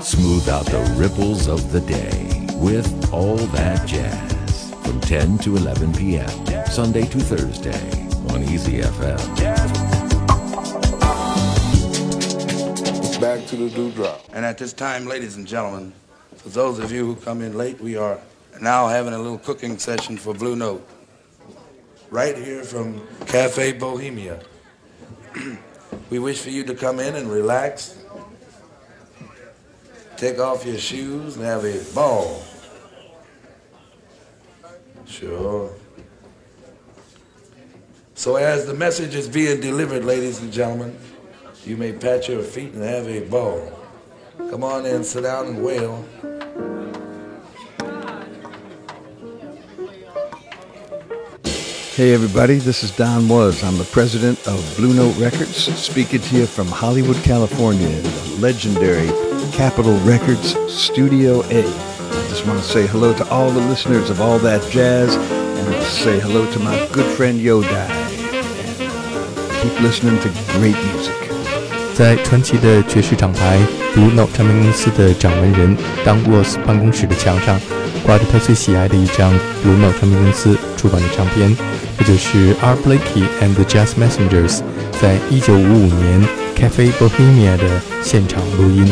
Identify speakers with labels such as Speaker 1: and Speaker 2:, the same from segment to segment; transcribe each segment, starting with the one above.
Speaker 1: Smooth out the ripples of the day with All That Jazz from 10 to 11 p.m. Sunday to Thursday on Easy FM.
Speaker 2: Back to the dewdrop.
Speaker 3: And at this time, ladies and gentlemen, for those of you who come in late, we are now having a little cooking session for Blue Note. Right here from Cafe Bohemia. we wish for you to come in and relax, take off your shoes, and have a ball. Sure. So as the message is being delivered, ladies and gentlemen, you may pat your feet and have a ball. Come on in, sit down and wail.
Speaker 4: Hey everybody, this is Don Was. I'm the president of Blue Note Records, speaking to you from Hollywood, California, the legendary Capitol Records Studio A. I just want to say hello to all the listeners of All That Jazz and say hello to my good friend Yoda. Keep listening to great music.
Speaker 5: 在传奇的爵士厂牌 Blue Note 唱片公司的掌门人 Don Was 办公室的墙上，挂着他最喜爱的一张 Blue Note 唱片公司出版的唱片，这就是 Art Blakey and the Jazz Messengers 在1955年 Cafe Bohemia 的现场录音。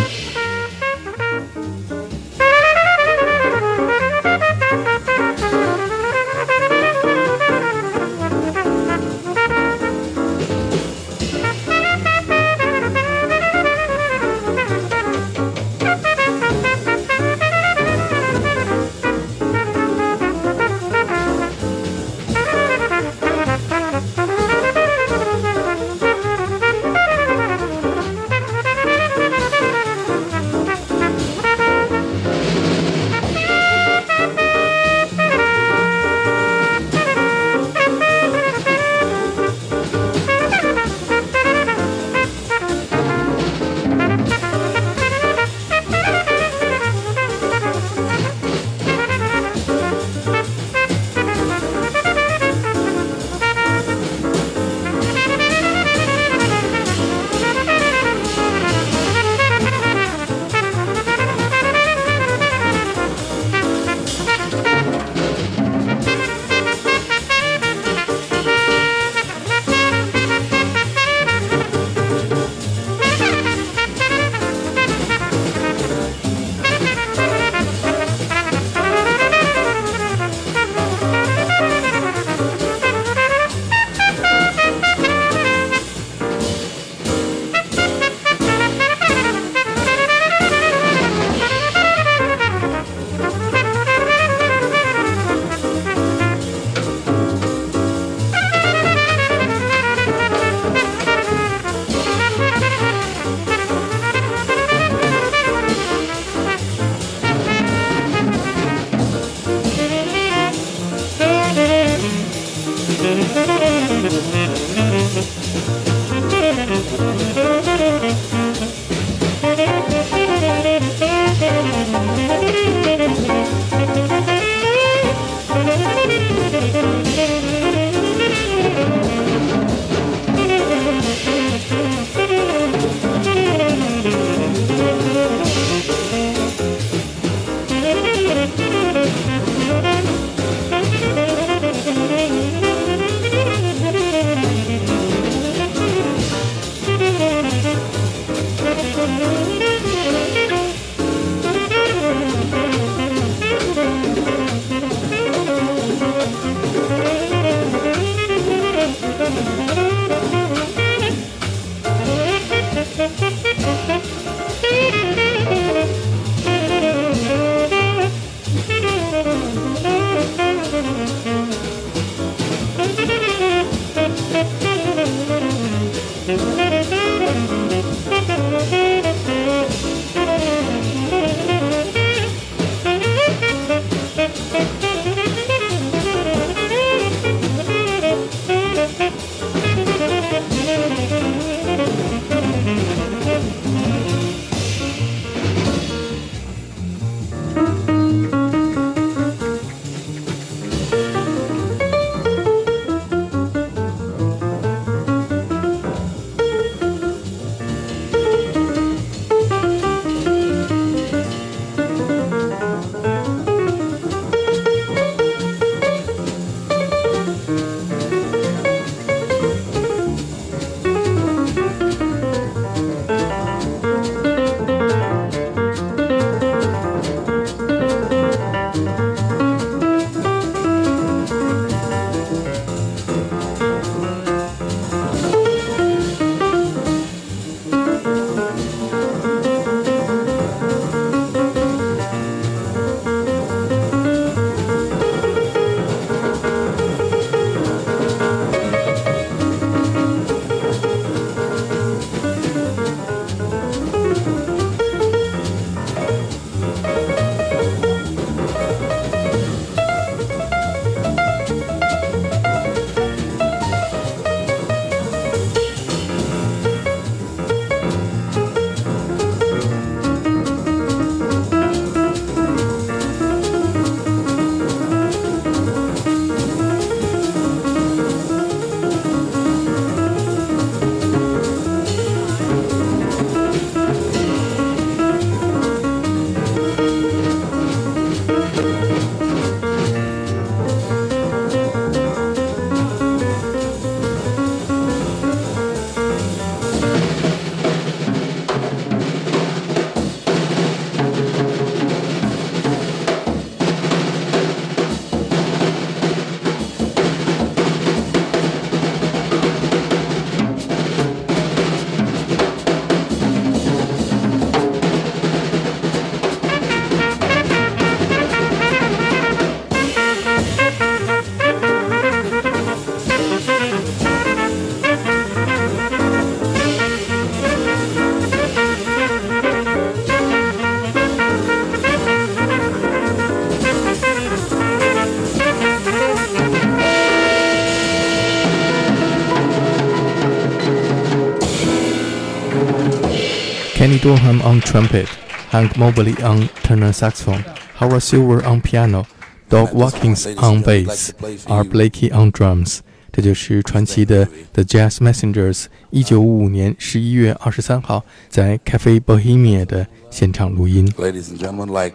Speaker 5: Kenny Dorham on trumpet, Hank Mobley on tenor saxophone, Horace Silver on piano, Doug Watkins on bass, Art Blakey on drums。这就是传奇的 The Jazz Messengers 一九五五年十一月二十三号在 Cafe Bohemia 的现场录音。
Speaker 3: Ladies and gentlemen, like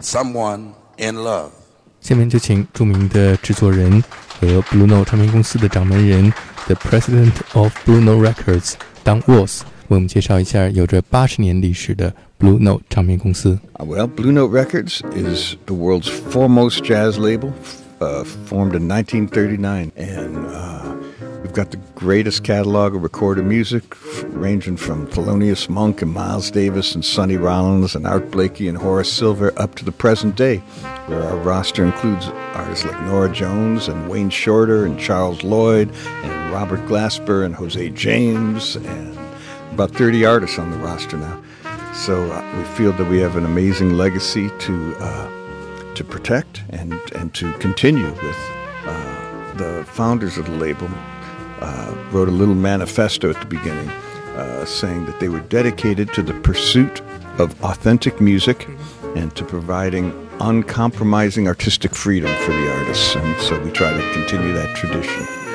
Speaker 3: someone in love。
Speaker 5: 下面就请著名的制作人和 Blue 唱片公司的掌门人 The President of Blue Note Records，Don Records 为我们介绍一下有着八十年历史的 Blue Note 唱片公司。
Speaker 4: Well, Blue Note Records is the world's foremost jazz label, uh, formed in 1939, and uh, we've got the greatest catalog of recorded music, ranging from Thelonious Monk and Miles Davis and Sonny Rollins and Art Blakey and Horace Silver up to the present day, where our roster includes artists like Norah Jones and Wayne Shorter and Charles Lloyd and Robert Glasper and Jose James and about 30 artists on the roster now. So uh, we feel that we have an amazing legacy to uh, to protect and and to continue with. Uh, the founders of the label uh, wrote a little manifesto at the beginning, uh, saying that they were dedicated to the pursuit of authentic music and to providing uncompromising artistic freedom for the artists. And so we try to continue that tradition.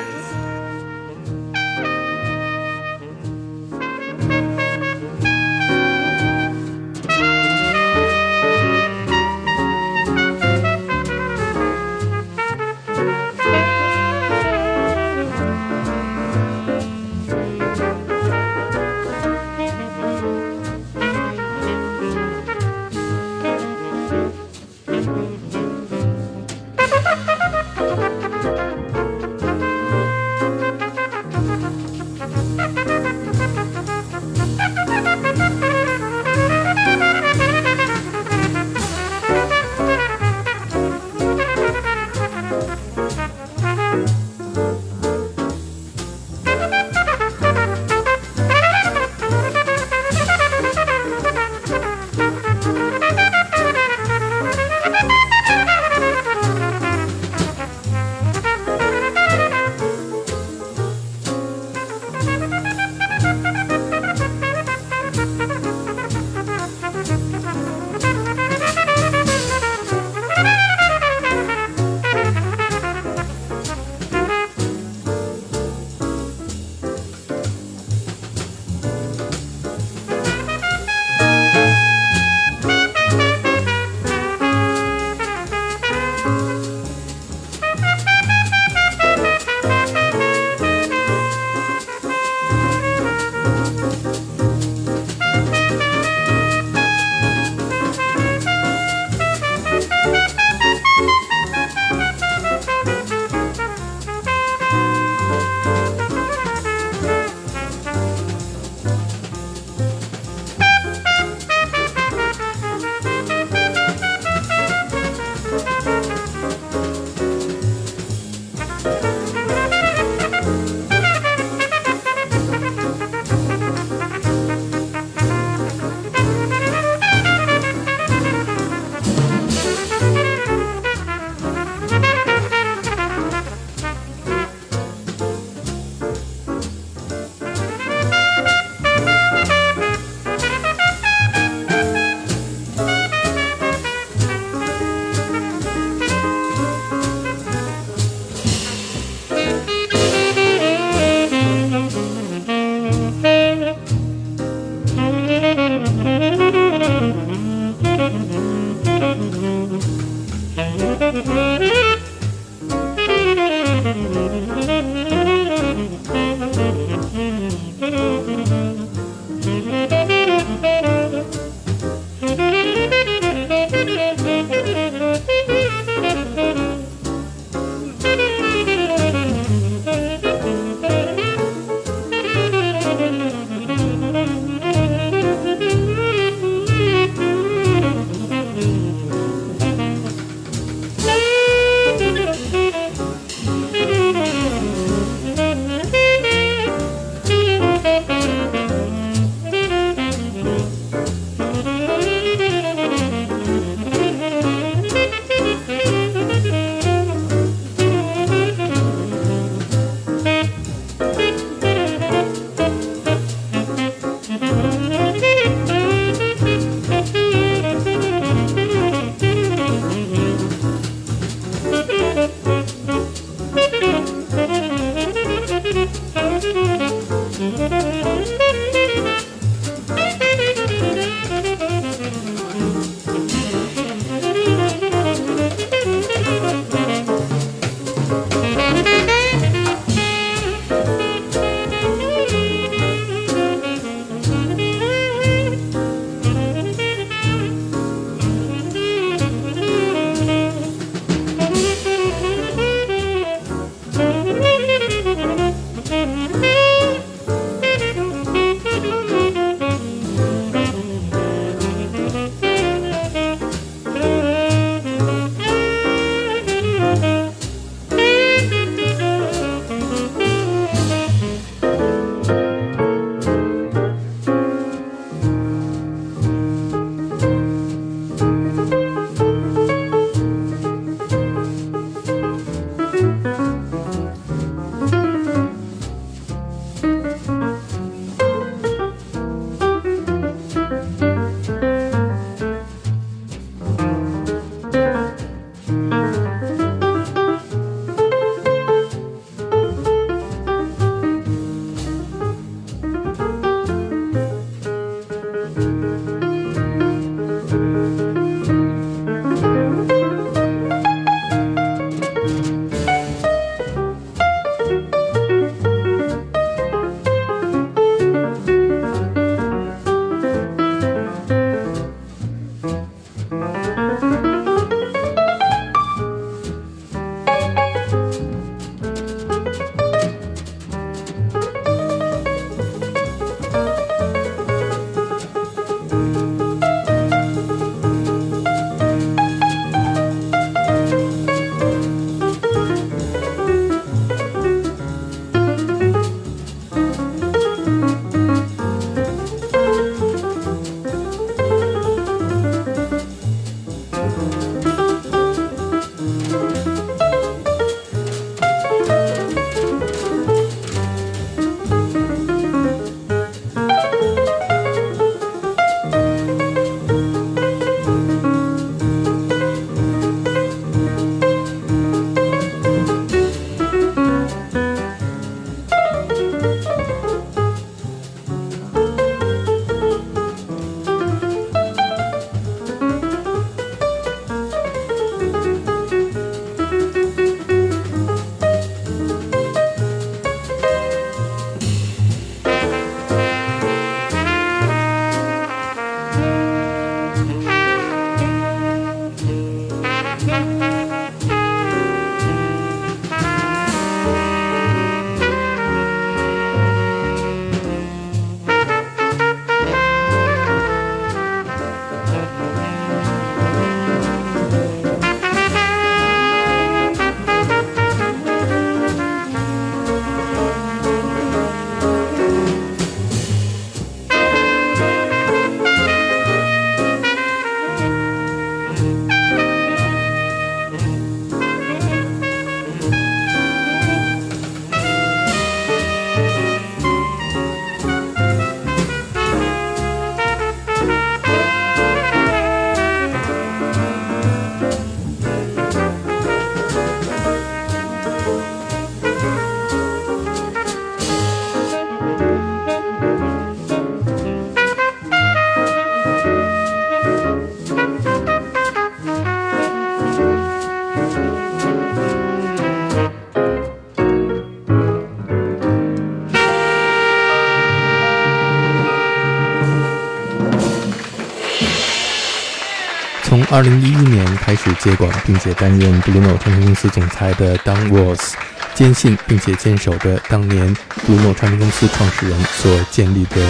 Speaker 5: 从2011年开始接管并且担任 Blue Note 唱片公司总裁的 Don Walls，坚信并且坚守着当年 Blue Note 唱片公司创始人所建立的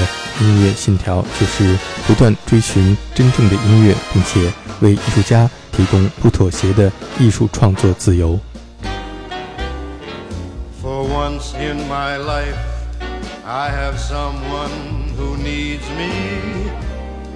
Speaker 5: 音乐信条，就是不断追寻真正的音乐，并且为艺术家提供不妥协的艺术创作自由。
Speaker 2: For once in my life, I have someone who needs me.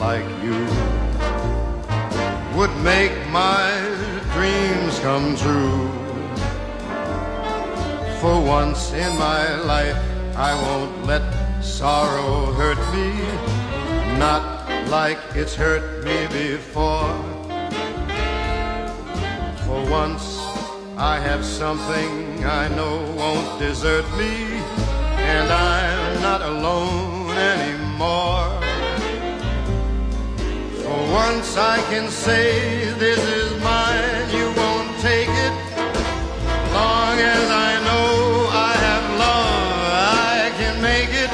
Speaker 2: like you would make my dreams come true. For once in my life, I won't let sorrow hurt me, not like it's hurt me before. For once, I have something I know won't desert me, and I'm not alone anymore. Once I can say this is mine, you won't take it. Long as I know I have love, I can make it.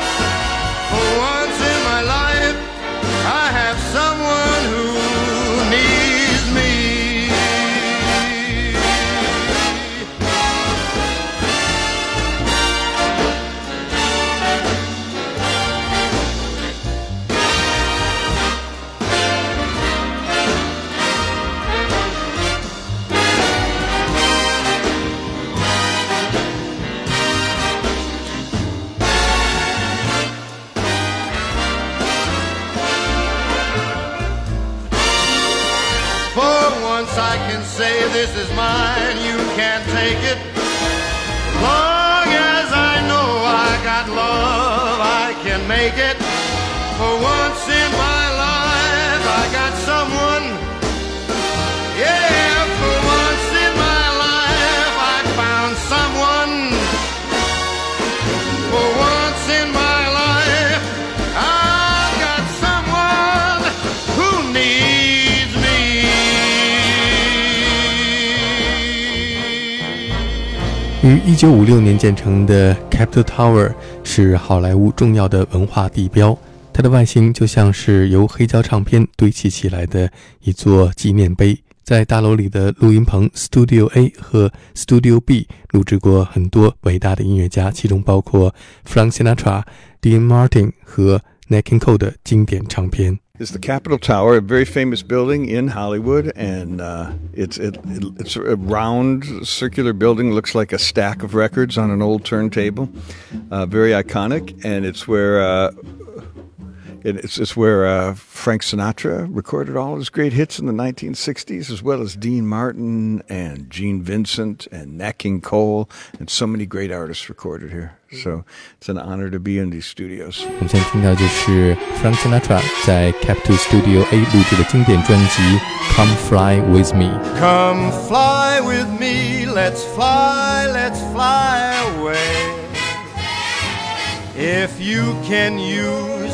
Speaker 2: For
Speaker 5: 于1956年建成的 Capitol Tower 是好莱坞重要的文化地标，它的外形就像是由黑胶唱片堆砌起来的一座纪念碑。在大楼里的录音棚 Studio A 和 Studio B 录制过很多伟大的音乐家，其中包括 Frank Sinatra、Dean Martin 和 Nat King Cole 的经典唱片。
Speaker 4: is the Capitol Tower, a very famous building in Hollywood, and uh, it's it, it, it's a round, circular building. Looks like a stack of records on an old turntable. Uh, very iconic, and it's where. Uh, it- it's, it's where uh, Frank Sinatra recorded all his great hits in the 1960s, as well as Dean Martin and Gene Vincent and Nat King Cole, and so many great artists recorded here. So it's an honor to be in these studios.
Speaker 5: 我们现在听到就是 Frank Sinatra 在 Capitol Studio A 录制的经典专辑《Come Fly with Me》。
Speaker 2: Come fly with me, let's fly, let's fly away. If you can use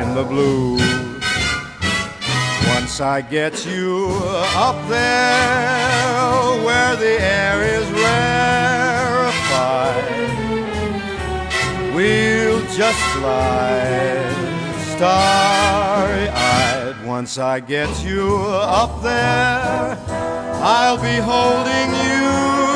Speaker 2: in the blue. Once I get you up there where the air is rarefied, we'll just fly starry eyed. Once I get you up there, I'll be holding you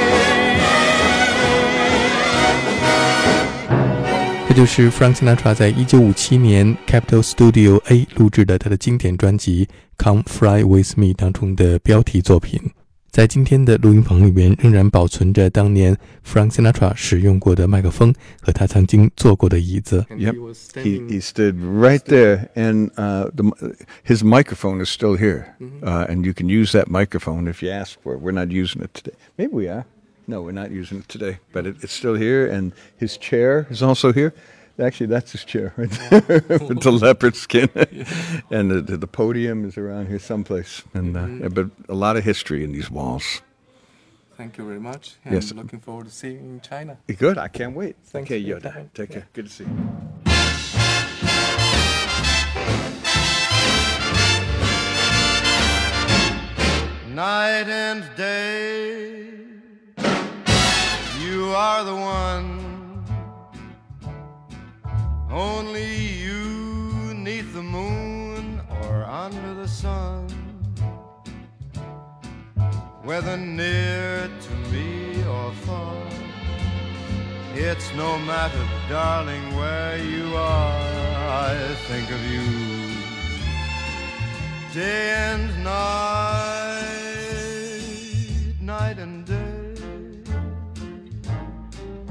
Speaker 5: 这就是 Frank Sinatra 在一九五七年 Capitol Studio A 录制的他的经典专辑《Come Fly with Me》当中的标题作品。在今天的录音棚里面，仍然保存着当年 Frank Sinatra 使用过的麦克风和他曾经坐过的椅子。
Speaker 4: Yep, he, he stood right there, and uh, the, his microphone is still here, mm-hmm. uh, and you can use that microphone if you ask for it. We're not using it today. Maybe we are. No, we're not using it today, but it, it's still here, and his chair is also here. Actually, that's his chair right there with the leopard skin. and the, the, podium is around here someplace. And uh, mm-hmm. but a lot of history in these walls.
Speaker 5: Thank you very much. And yes. looking forward to seeing you in China.
Speaker 4: Good. I can't wait. Thank okay, Yoda. Take yeah. care. Good to see you.
Speaker 2: Night and day, you are the one only you neath the moon or under the sun. Whether near to me or far, it's no matter, darling, where you are. I think of you day and night,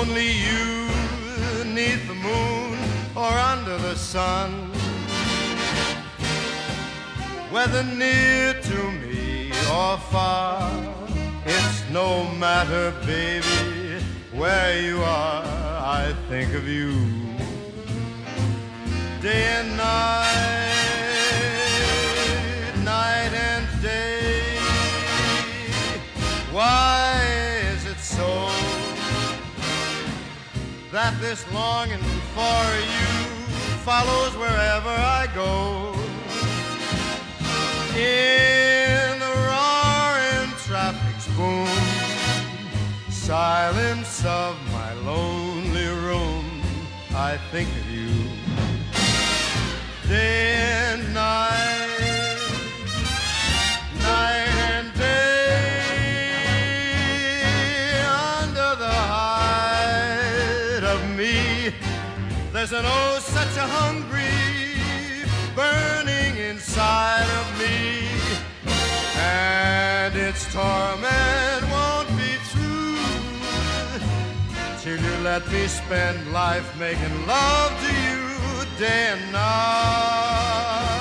Speaker 2: Only you, neath the moon or under the sun. Whether near to me or far, it's no matter, baby, where you are, I think of you. Day and night, night and day. Why? That this longing for you follows wherever I go? In the roaring traffic's boom, silence of my lonely room, I think of you a hungry burning inside of me, and its torment won't be through till you let me spend life making love to you day and night.